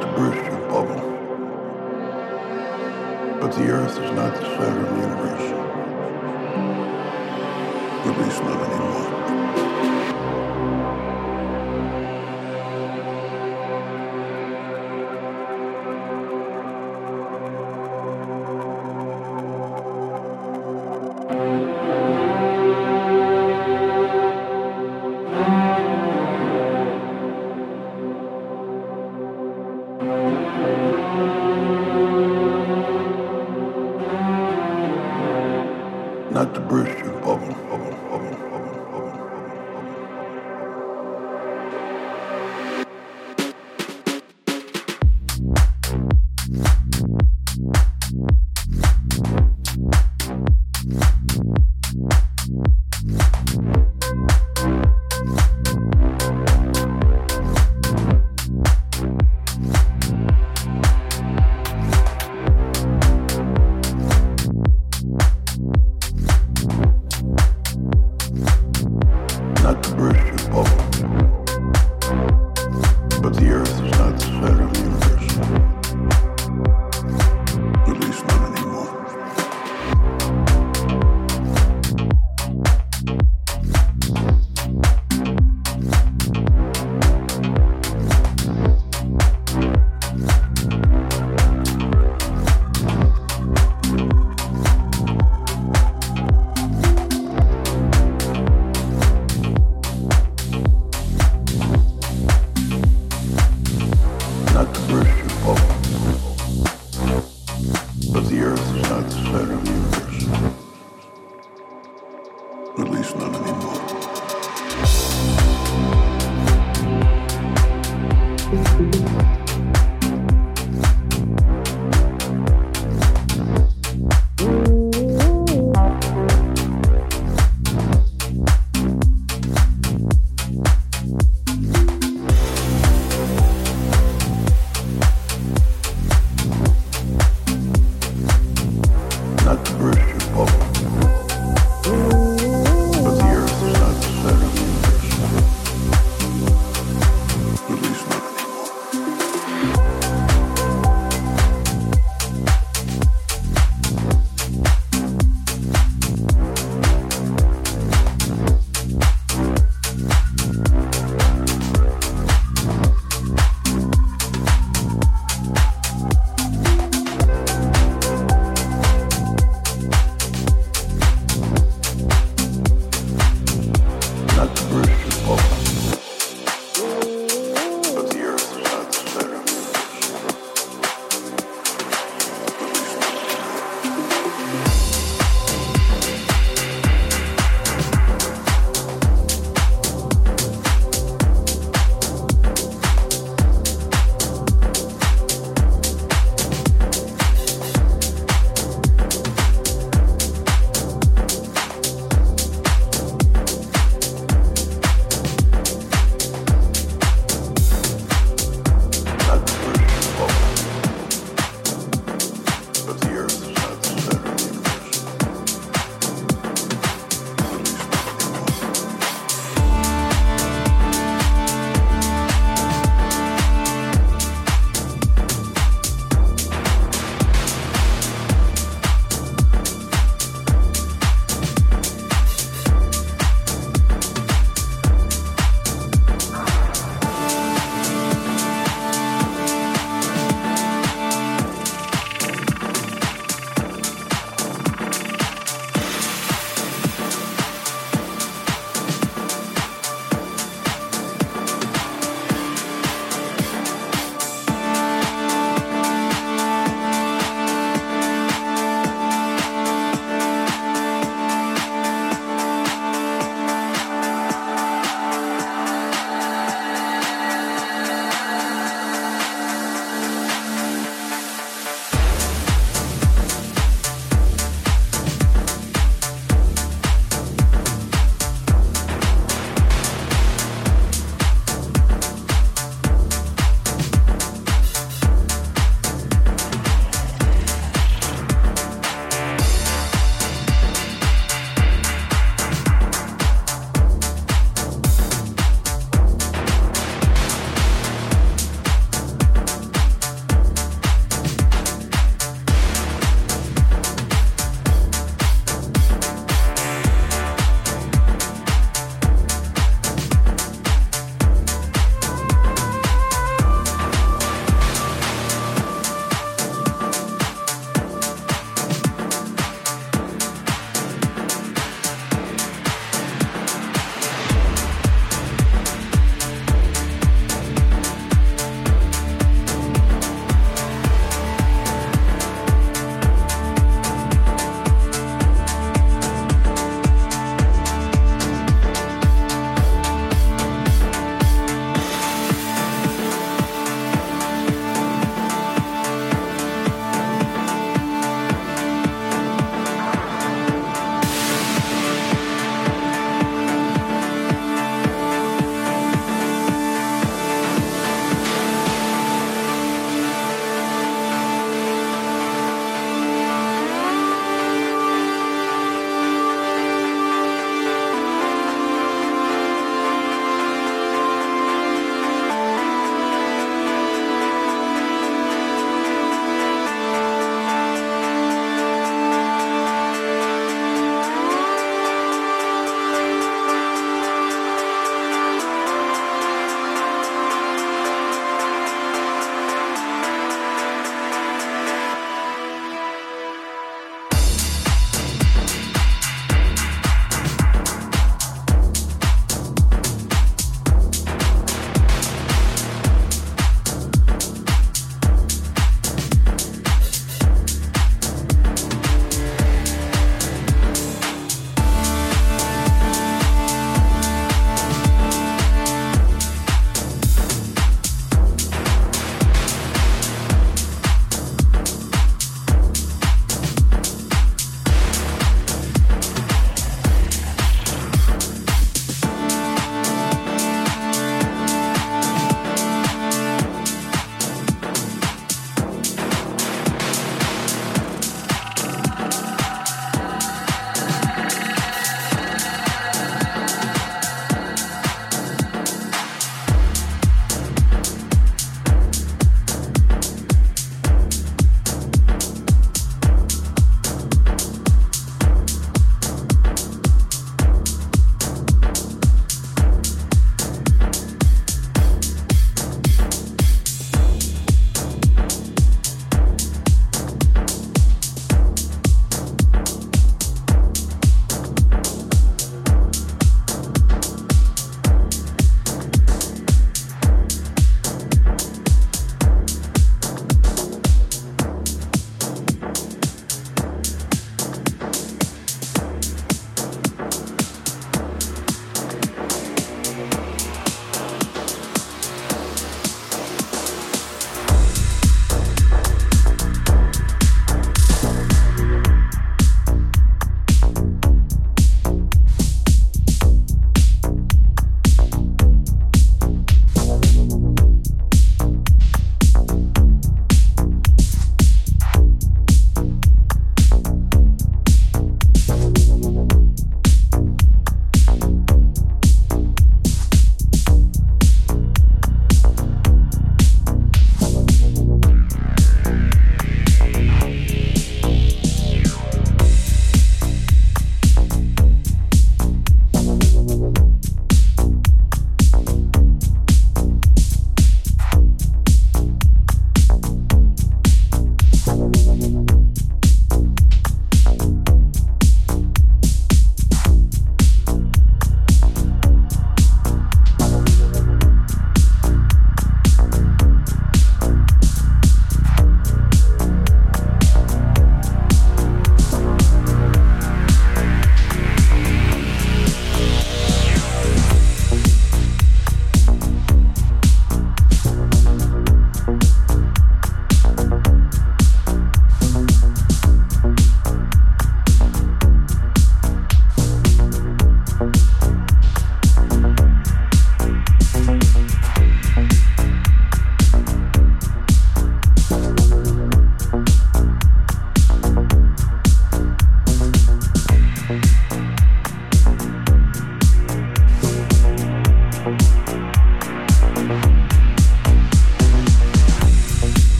to burst your bubble. But the Earth is not the center of the universe. At least not anymore.